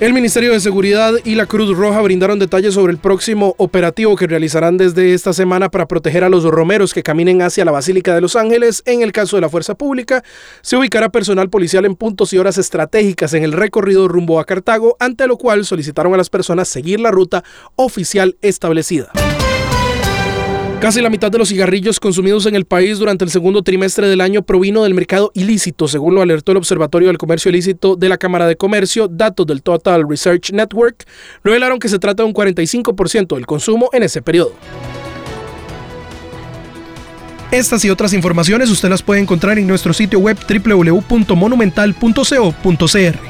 El Ministerio de Seguridad y la Cruz Roja brindaron detalles sobre el próximo operativo que realizarán desde esta semana para proteger a los romeros que caminen hacia la Basílica de Los Ángeles. En el caso de la Fuerza Pública, se ubicará personal policial en puntos y horas estratégicas en el recorrido rumbo a Cartago, ante lo cual solicitaron a las personas seguir la ruta oficial establecida. Casi la mitad de los cigarrillos consumidos en el país durante el segundo trimestre del año provino del mercado ilícito, según lo alertó el Observatorio del Comercio Ilícito de la Cámara de Comercio. Datos del Total Research Network revelaron que se trata de un 45% del consumo en ese periodo. Estas y otras informaciones usted las puede encontrar en nuestro sitio web www.monumental.co.cr.